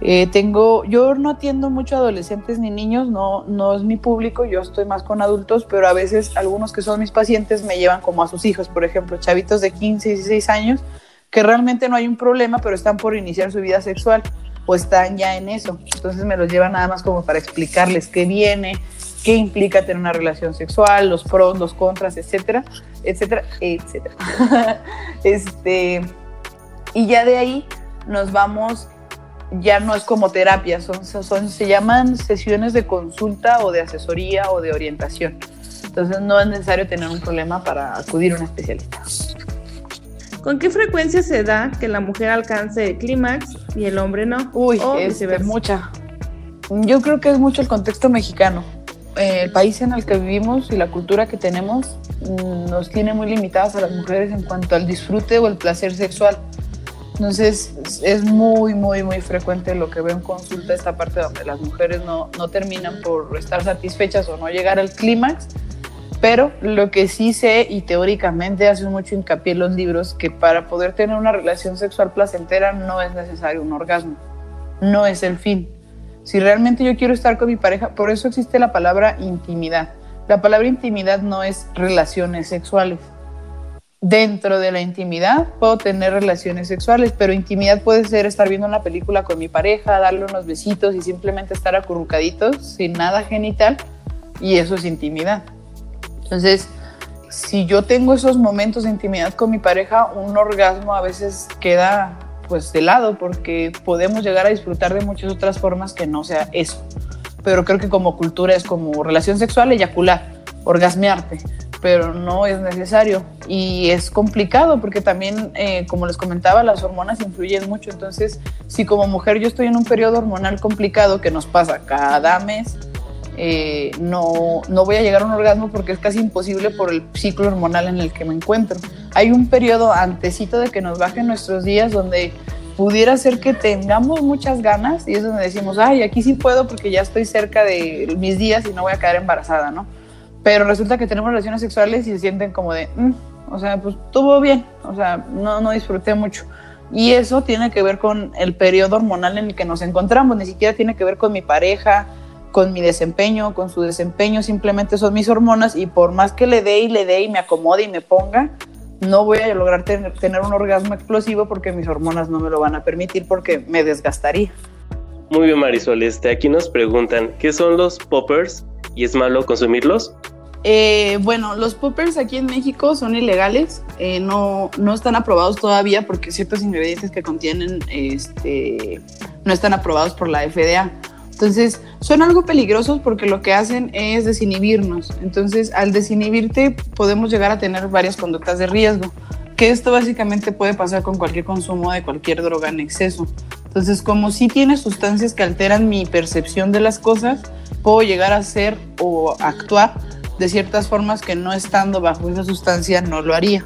Eh, tengo, yo no atiendo mucho adolescentes ni niños, no, no es mi público, yo estoy más con adultos, pero a veces algunos que son mis pacientes me llevan como a sus hijos, por ejemplo, chavitos de 15, 16 años, que realmente no hay un problema, pero están por iniciar su vida sexual o están ya en eso. Entonces me los llevan nada más como para explicarles qué viene, qué implica tener una relación sexual, los pros, los contras, etcétera, etcétera, etcétera. [LAUGHS] este, y ya de ahí nos vamos, ya no es como terapia, son, son, se llaman sesiones de consulta o de asesoría o de orientación. Entonces no es necesario tener un problema para acudir a un especialista. ¿Con qué frecuencia se da que la mujer alcance el clímax y el hombre no? Uy, es mucha. Yo creo que es mucho el contexto mexicano. El país en el que vivimos y la cultura que tenemos mm, nos tiene muy limitadas a las mujeres en cuanto al disfrute o el placer sexual. Entonces es muy, muy, muy frecuente lo que veo en consulta, esta parte donde las mujeres no, no terminan por estar satisfechas o no llegar al clímax. Pero lo que sí sé y teóricamente hace mucho hincapié en los libros, que para poder tener una relación sexual placentera no es necesario un orgasmo, no es el fin. Si realmente yo quiero estar con mi pareja, por eso existe la palabra intimidad. La palabra intimidad no es relaciones sexuales dentro de la intimidad puedo tener relaciones sexuales, pero intimidad puede ser estar viendo una película con mi pareja, darle unos besitos y simplemente estar acurrucaditos sin nada genital y eso es intimidad. Entonces, si yo tengo esos momentos de intimidad con mi pareja, un orgasmo a veces queda pues de lado porque podemos llegar a disfrutar de muchas otras formas que no sea eso. Pero creo que como cultura es como relación sexual, eyacular, orgasmearte pero no es necesario y es complicado porque también, eh, como les comentaba, las hormonas influyen mucho. Entonces, si como mujer yo estoy en un periodo hormonal complicado que nos pasa cada mes, eh, no, no voy a llegar a un orgasmo porque es casi imposible por el ciclo hormonal en el que me encuentro. Hay un periodo antecito de que nos bajen nuestros días donde pudiera ser que tengamos muchas ganas y es donde decimos, ay, aquí sí puedo porque ya estoy cerca de mis días y no voy a quedar embarazada, ¿no? pero resulta que tenemos relaciones sexuales y se sienten como de, mm", o sea, pues estuvo bien, o sea, no, no disfruté mucho. Y eso tiene que ver con el periodo hormonal en el que nos encontramos, ni siquiera tiene que ver con mi pareja, con mi desempeño, con su desempeño, simplemente son mis hormonas y por más que le dé y le dé y me acomode y me ponga, no voy a lograr tener, tener un orgasmo explosivo porque mis hormonas no me lo van a permitir porque me desgastaría. Muy bien, Marisol. Este, aquí nos preguntan, ¿qué son los poppers y es malo consumirlos? Eh, bueno, los poppers aquí en México son ilegales, eh, no, no están aprobados todavía porque ciertos ingredientes que contienen este, no están aprobados por la FDA. Entonces, son algo peligrosos porque lo que hacen es desinhibirnos. Entonces, al desinhibirte, podemos llegar a tener varias conductas de riesgo, que esto básicamente puede pasar con cualquier consumo de cualquier droga en exceso. Entonces, como si tiene sustancias que alteran mi percepción de las cosas, puedo llegar a ser o actuar de ciertas formas que no estando bajo esa sustancia no lo haría.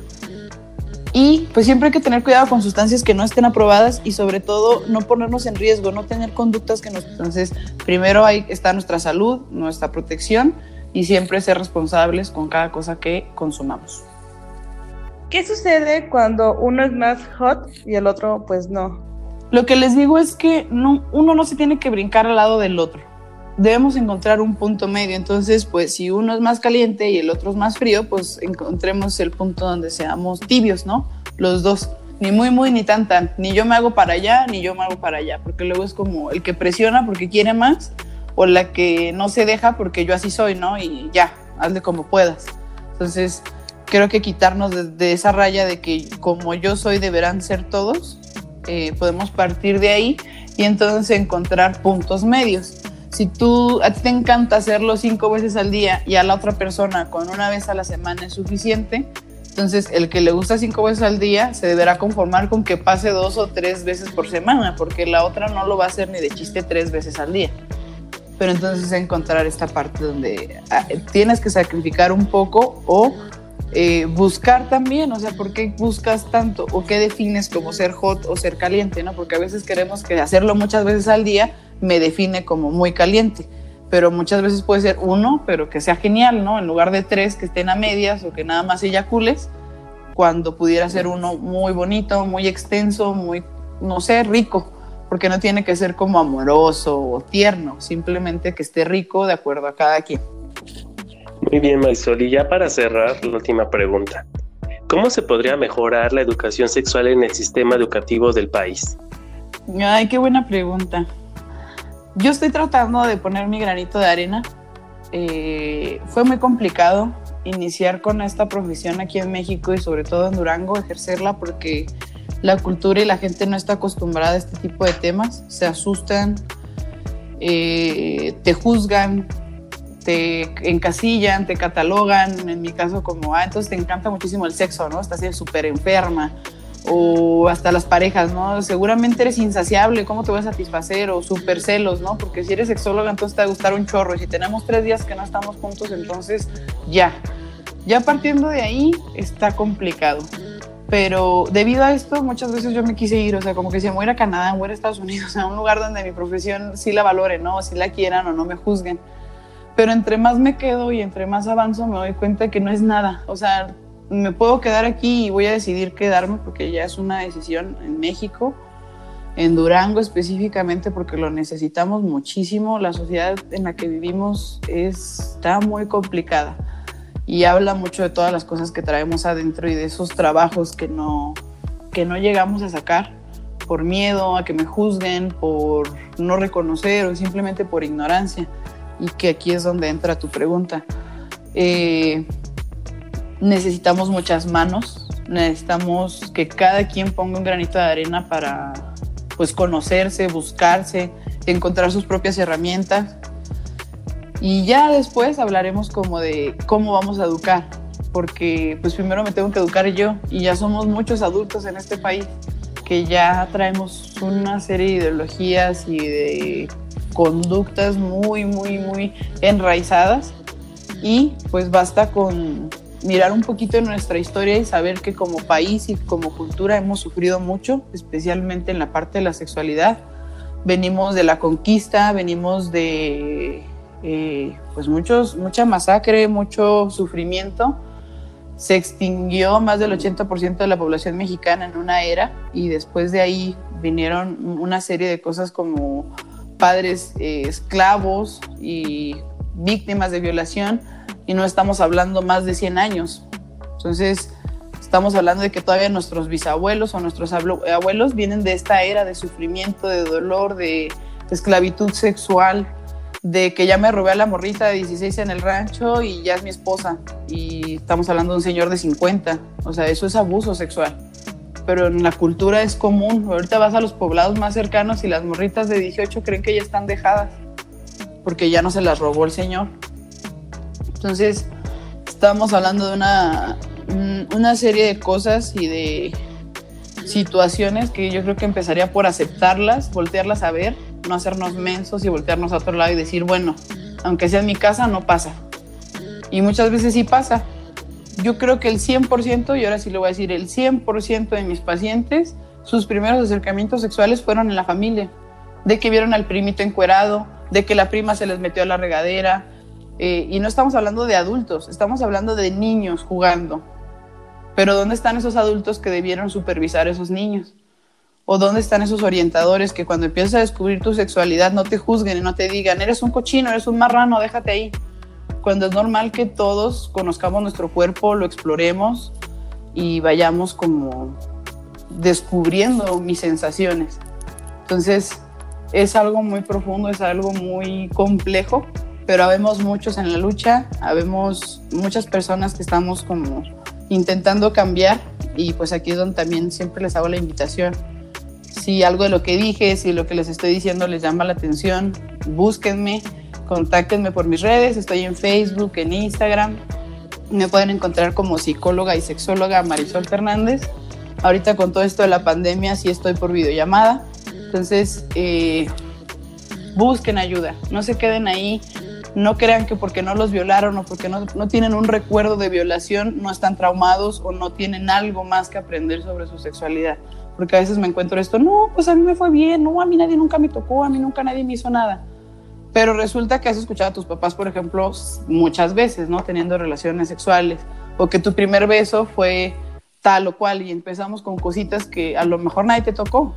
Y pues siempre hay que tener cuidado con sustancias que no estén aprobadas y sobre todo no ponernos en riesgo, no tener conductas que nos... Entonces, primero ahí está nuestra salud, nuestra protección y siempre ser responsables con cada cosa que consumamos. ¿Qué sucede cuando uno es más hot y el otro pues no? Lo que les digo es que no, uno no se tiene que brincar al lado del otro debemos encontrar un punto medio. Entonces, pues si uno es más caliente y el otro es más frío, pues encontremos el punto donde seamos tibios, ¿no? Los dos. Ni muy, muy, ni tan, tan. Ni yo me hago para allá, ni yo me hago para allá. Porque luego es como el que presiona porque quiere más o la que no se deja porque yo así soy, ¿no? Y ya, hazle como puedas. Entonces, creo que quitarnos de, esa raya de que como yo soy deberán ser todos, eh, podemos partir de ahí y entonces encontrar puntos medios si tú, te encanta hacerlo cinco veces al día y a la otra persona con una vez a la semana es suficiente, entonces el que le gusta cinco veces al día se deberá conformar con que pase dos o tres veces por semana, porque la otra no lo va a hacer ni de chiste tres veces al día. Pero entonces encontrar esta parte donde ah, tienes que sacrificar un poco o eh, buscar también, o sea, ¿por qué buscas tanto? ¿O qué defines como ser hot o ser caliente? ¿no? Porque a veces queremos que hacerlo muchas veces al día me define como muy caliente, pero muchas veces puede ser uno, pero que sea genial, ¿no? En lugar de tres que estén a medias o que nada más eyacules, cuando pudiera ser uno muy bonito, muy extenso, muy, no sé, rico, porque no tiene que ser como amoroso o tierno, simplemente que esté rico de acuerdo a cada quien. Muy bien, Marisol. Y ya para cerrar, la última pregunta. ¿Cómo se podría mejorar la educación sexual en el sistema educativo del país? Ay, qué buena pregunta. Yo estoy tratando de poner mi granito de arena. Eh, fue muy complicado iniciar con esta profesión aquí en México y sobre todo en Durango, ejercerla porque la cultura y la gente no está acostumbrada a este tipo de temas. Se asustan, eh, te juzgan, te encasillan, te catalogan, en mi caso como, ah, entonces te encanta muchísimo el sexo, ¿no? Estás súper enferma, o hasta las parejas, ¿no? Seguramente eres insaciable, ¿cómo te voy a satisfacer? O súper celos, ¿no? Porque si eres sexóloga, entonces te va a gustar un chorro, y si tenemos tres días que no estamos juntos, entonces ya. Ya partiendo de ahí, está complicado. Pero debido a esto, muchas veces yo me quise ir, o sea, como que si me voy a Canadá, o a Estados Unidos, [LAUGHS] a un lugar donde mi profesión sí la valore, ¿no? Si la quieran o no me juzguen. Pero entre más me quedo y entre más avanzo, me doy cuenta que no es nada. O sea, me puedo quedar aquí y voy a decidir quedarme porque ya es una decisión en México, en Durango específicamente, porque lo necesitamos muchísimo. La sociedad en la que vivimos está muy complicada y habla mucho de todas las cosas que traemos adentro y de esos trabajos que no, que no llegamos a sacar por miedo a que me juzguen, por no reconocer o simplemente por ignorancia y que aquí es donde entra tu pregunta. Eh, necesitamos muchas manos, necesitamos que cada quien ponga un granito de arena para pues conocerse, buscarse, encontrar sus propias herramientas. Y ya después hablaremos como de cómo vamos a educar, porque pues primero me tengo que educar yo y ya somos muchos adultos en este país que ya traemos una serie de ideologías y de conductas muy, muy, muy enraizadas y pues basta con mirar un poquito de nuestra historia y saber que como país y como cultura hemos sufrido mucho, especialmente en la parte de la sexualidad. Venimos de la conquista, venimos de eh, pues muchos, mucha masacre, mucho sufrimiento. Se extinguió más del 80% de la población mexicana en una era y después de ahí vinieron una serie de cosas como padres eh, esclavos y víctimas de violación y no estamos hablando más de 100 años. Entonces, estamos hablando de que todavía nuestros bisabuelos o nuestros abuelos vienen de esta era de sufrimiento, de dolor, de, esclavitud sexual, de que ya me robé a la morrita de 16 en el rancho y ya es mi esposa. Y estamos hablando de un señor de 50. O sea, eso es abuso sexual pero en la cultura es común. Ahorita vas a los poblados más cercanos y las morritas de 18 creen que ya están dejadas porque ya no se las robó el señor. Entonces, estamos hablando de una, una serie de cosas y de situaciones que yo creo que empezaría por aceptarlas, voltearlas a ver, no hacernos mensos y voltearnos a otro lado y decir, bueno, aunque sea en mi casa, no pasa. Y muchas veces sí pasa, yo creo que el 100%, y ahora sí lo voy a decir, el 100% de mis pacientes, sus primeros acercamientos sexuales fueron en la familia, de que vieron al primito encuerado, de que la prima se les metió a la regadera, eh, y no estamos hablando de adultos, estamos hablando de niños jugando. Pero ¿dónde están esos adultos que debieron supervisar a esos niños? ¿O dónde están esos orientadores que cuando empiezas a descubrir tu sexualidad no te juzguen y no te digan, eres un cochino, eres un marrano, déjate ahí? cuando es normal que todos conozcamos nuestro cuerpo, lo exploremos y vayamos como descubriendo mis sensaciones. Entonces, es algo muy profundo, es algo muy complejo, pero habemos muchos en la lucha, habemos muchas personas que estamos como intentando cambiar y pues aquí es donde también siempre les hago la invitación. Si algo de lo que dije, si lo que les estoy diciendo les llama la atención, búsquenme contáctenme por mis redes, estoy en Facebook, en Instagram. Me pueden encontrar como psicóloga y sexóloga Marisol Fernández. Ahorita con todo esto de la pandemia sí estoy por videollamada. Entonces, eh, busquen ayuda, no se queden ahí, no crean que porque no los violaron o porque no, no, tienen un recuerdo de violación no están traumados o no tienen algo más que aprender sobre su sexualidad. Porque a veces me encuentro esto, no, pues a mí me fue bien, no, a mí nadie nunca me tocó, a mí nunca nadie me hizo nada. Pero resulta que has escuchado a tus papás, por ejemplo, muchas veces, ¿no? Teniendo relaciones sexuales. O que tu primer beso fue tal o cual y empezamos con cositas que a lo mejor nadie te tocó.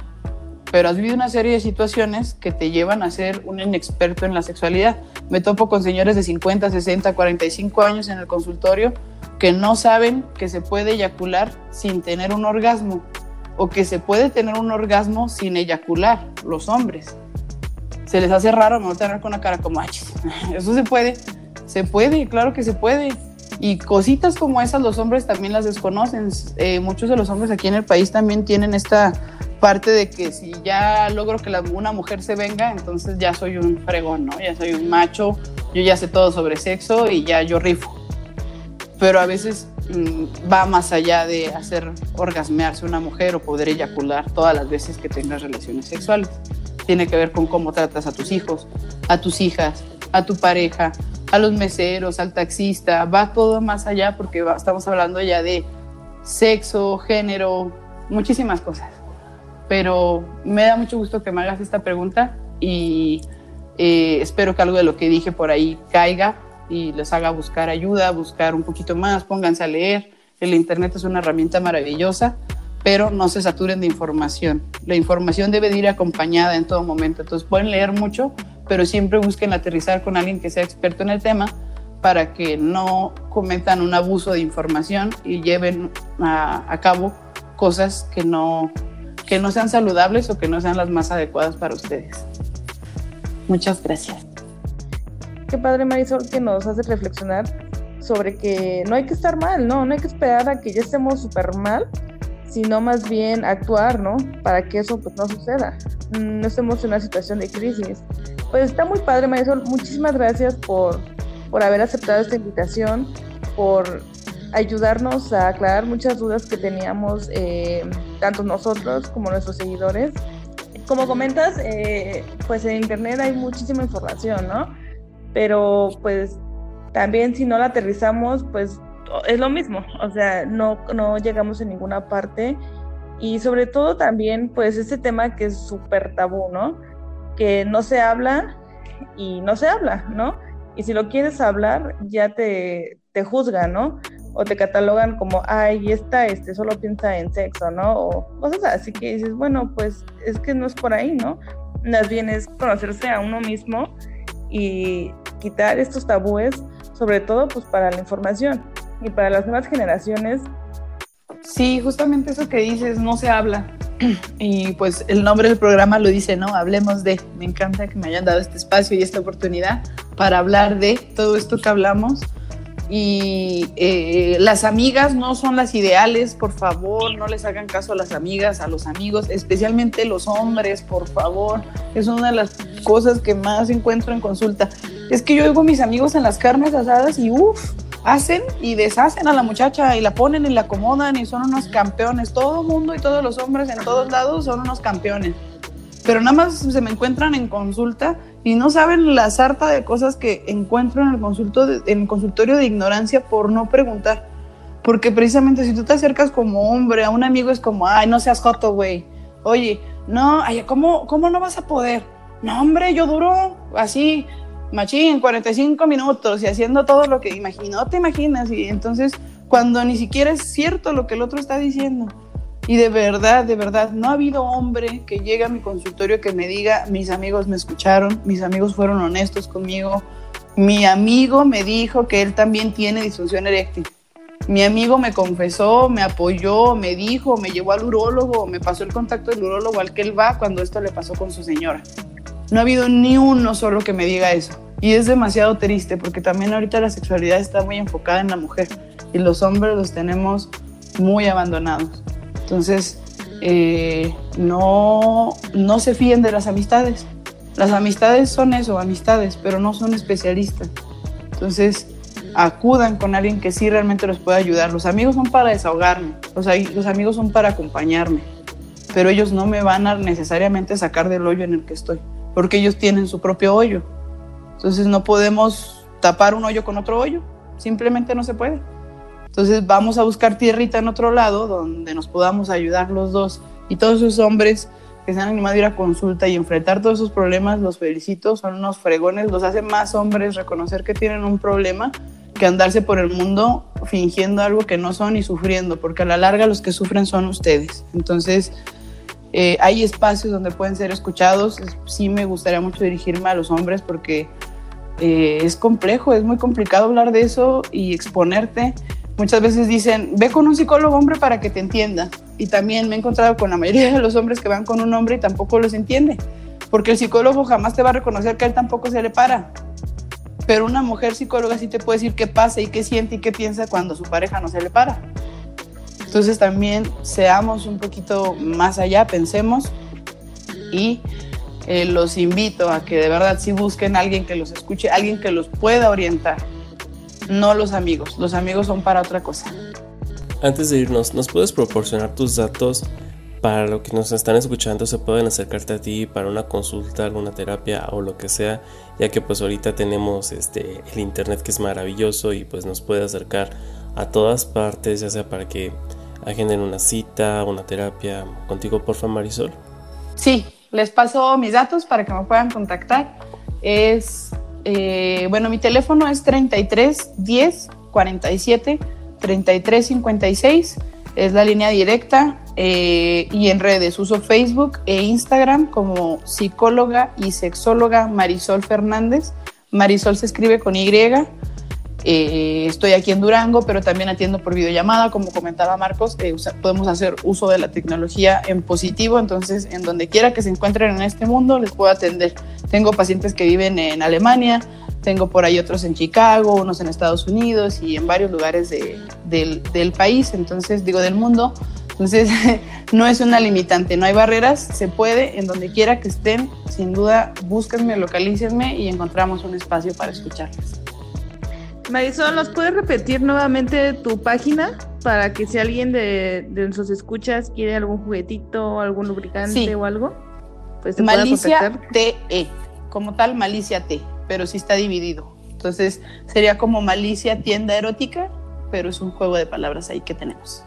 Pero has vivido una serie de situaciones que te llevan a ser un inexperto en la sexualidad. Me topo con señores de 50, 60, 45 años en el consultorio que no saben que se puede eyacular sin tener un orgasmo o que se puede tener un orgasmo sin eyacular, los hombres se les hace raro, me tener con una cara como, ay, [LAUGHS] eso se puede, se puede, claro que se puede. Y cositas como esas los hombres también las desconocen. Eh, muchos de los hombres aquí en el país también tienen esta parte de que si ya logro que una mujer se venga, entonces ya soy un fregón, ¿no? Ya soy un macho, yo ya sé todo sobre sexo y ya yo rifo. Pero a veces mm, va más allá de hacer orgasmearse una mujer o poder eyacular todas las veces que tengas relaciones sexuales. Tiene que ver con cómo tratas a tus hijos, a tus hijas, a tu pareja, a los meseros, al taxista. Va todo más allá porque estamos hablando ya de sexo, género, muchísimas cosas. Pero me da mucho gusto que me hagas esta pregunta y eh, espero que algo de lo que dije por ahí caiga y les haga buscar ayuda, buscar un poquito más, pónganse a leer. El Internet es una herramienta maravillosa, pero no se saturen de información. La información debe de ir acompañada en todo momento. Entonces pueden leer mucho, pero siempre busquen aterrizar con alguien que sea experto en el tema para que no cometan un abuso de información y lleven a, cabo cosas que no, que no sean saludables o que no sean las más adecuadas para ustedes. Muchas gracias. Qué padre Marisol que nos hace reflexionar sobre que no hay que estar mal, ¿no? No hay que esperar a que ya estemos súper mal, sino más bien actuar, ¿no? Para que eso pues, no suceda. Mm, no estemos en una situación de crisis. Pues está muy padre Marisol, muchísimas gracias por, por haber aceptado esta invitación, por ayudarnos a aclarar muchas dudas que teníamos eh, tanto nosotros como nuestros seguidores. Como comentas, eh, pues en internet hay muchísima información, ¿no? Pero pues también si no la aterrizamos, pues es lo mismo, o sea, no, no llegamos a ninguna parte. Y sobre todo también, pues este tema que es súper tabú, ¿no? Que no se habla y no se habla, ¿no? Y si lo quieres hablar, ya te, te juzgan, ¿no? o te catalogan como, ay, está, este, solo piensa en sexo, ¿no? O cosas así que dices, bueno, pues es que no es por ahí, ¿no? Más bien es conocerse a uno mismo y quitar estos tabúes, sobre todo pues para la información y para las nuevas generaciones. Sí, justamente eso que dices, no se habla. [CLEARS THROAT] Y pues el nombre del programa lo dice, ¿no? Hablemos de. Me encanta que me hayan dado este espacio y esta oportunidad para hablar de todo esto que hablamos y eh, las amigas no son las ideales, por favor, no les hagan caso a las amigas, a los amigos, especialmente los hombres, por favor. Es una de las cosas que más encuentro en consulta. Es que yo oigo a mis amigos en las carnes asadas y uff, hacen y deshacen a la muchacha y la ponen y la acomodan y son unos campeones. Todo el mundo y todos los hombres en todos lados son unos campeones. Pero nada más se me encuentran en consulta y no saben la sarta de cosas que encuentro en el, consultorio de ignorancia por no preguntar. Porque precisamente si tú te acercas como hombre a un amigo es como, ay, no seas joto, güey. Oye, no, ay, ¿cómo, ¿cómo no vas a poder? No, hombre, yo duro así, machín, 45 minutos y haciendo todo lo que imagino, te imaginas. Y entonces, cuando ni siquiera es cierto lo que el otro está diciendo. Y de verdad, de verdad, no ha habido hombre que llegue a mi consultorio que me diga, mis amigos me escucharon, mis amigos fueron honestos conmigo, mi amigo me dijo que él también tiene disfunción eréctil. Mi amigo me confesó, me apoyó, me dijo, me llevó al urólogo, me pasó el contacto del urólogo al que él va cuando esto le pasó con su señora. No ha habido ni uno solo que me diga eso. Y es demasiado triste porque también ahorita la sexualidad está muy enfocada en la mujer y los hombres los tenemos muy abandonados. Entonces, eh, no, no se fíen de las amistades. Las amistades son eso, amistades, pero no son especialistas. Entonces, acudan con alguien que sí realmente los pueda ayudar. Los amigos son para desahogarme, los, los amigos son para acompañarme, pero ellos no me van a necesariamente sacar del hoyo en el que estoy, porque ellos tienen su propio hoyo. Entonces no podemos tapar un hoyo con otro hoyo, simplemente no se puede. Entonces vamos a buscar tierrita en otro lado donde nos podamos ayudar los dos. Y todos esos hombres que se han animado a ir a consulta y enfrentar todos esos problemas, los felicito, son unos fregones, los hace más hombres reconocer que tienen un problema que andarse por el mundo fingiendo algo que no son y sufriendo, porque a la larga los que sufren son ustedes. Entonces, eh, hay espacios donde pueden ser escuchados. Sí me gustaría mucho dirigirme a los hombres porque eh, es complejo, es muy complicado hablar de eso y exponerte. Muchas veces dicen, ve con un psicólogo hombre para que te entienda. Y también me he encontrado con la mayoría de los hombres que van con un hombre y tampoco los entiende. Porque el psicólogo jamás te va a reconocer que a él tampoco se le para. Pero una mujer psicóloga sí te puede decir qué pasa y qué siente y qué piensa cuando su pareja no se le para. Entonces también seamos un poquito más allá, pensemos y eh, los invito a que de verdad sí busquen a alguien que los escuche, alguien que los pueda orientar, no los amigos. Los amigos son para otra cosa. Antes de irnos, ¿nos puedes proporcionar tus datos para los que nos están escuchando se pueden acercarte a ti para una consulta, alguna terapia o lo que sea, ya que pues ahorita tenemos este el internet que es maravilloso y pues nos puede acercar a todas partes, ya sea para que agenden una cita, una terapia contigo, porfa Marisol. Sí, les paso mis datos para que me puedan contactar. Es, eh, bueno, mi teléfono es 33 10 47 33 56. Es la línea directa eh, y en redes uso Facebook e Instagram como psicóloga y sexóloga Marisol Fernández. Marisol se escribe con Y. Eh, estoy aquí en Durango, pero también atiendo por videollamada, como comentaba Marcos, eh, podemos hacer uso de la tecnología en positivo, entonces en donde quiera que se encuentren en este mundo les puedo atender. Tengo pacientes que viven en Alemania, tengo por ahí otros en Chicago, unos en Estados Unidos y en varios lugares del, del país, entonces digo del mundo. Entonces, [LAUGHS] no es una limitante, no hay barreras, se puede, en donde quiera que estén, sin duda, búsquenme, localícenme y encontramos un espacio para escucharles. Marisol, ¿nos puedes repetir nuevamente tu página para que si alguien de, de nuestros escuchas quiere algún juguetito, algún lubricante o algo, pues te Malicia TE, como tal Malicia T, pero sí está dividido. Entonces sería como Malicia Tienda Erótica, pero es un juego de palabras ahí que tenemos.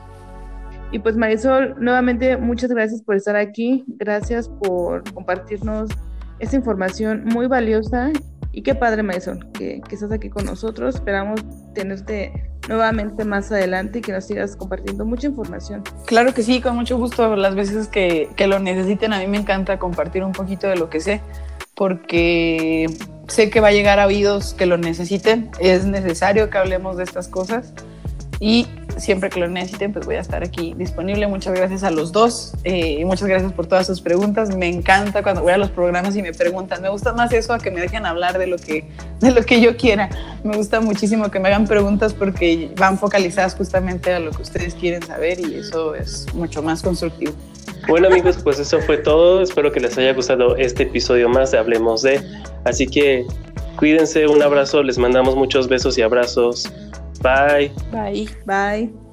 Y pues Marisol, nuevamente muchas gracias por estar aquí, gracias por compartirnos esta información muy valiosa y qué padre Marisol que, que estás aquí con nosotros, esperamos tenerte nuevamente más adelante y que nos sigas compartiendo mucha información. Claro que sí, con mucho gusto, las veces que, que lo necesiten, a mí me encanta compartir un poquito de lo que sé, porque sé que va a llegar a oídos que lo necesiten, es necesario que hablemos de estas cosas. Y siempre que lo necesiten, pues voy a estar aquí disponible. Muchas gracias a los dos eh, muchas gracias por todas sus preguntas. Me encanta cuando voy a los programas y me preguntan. Me gusta más eso a que me dejen hablar de lo que, de lo que yo quiera. Me gusta muchísimo que me hagan preguntas porque van focalizadas justamente a lo que ustedes quieren saber y eso es mucho más constructivo. Bueno amigos, pues eso fue todo. Espero que les haya gustado este episodio más de Hablemos de. Así que cuídense, un abrazo, les mandamos muchos besos y abrazos. Bye. Bye. Bye.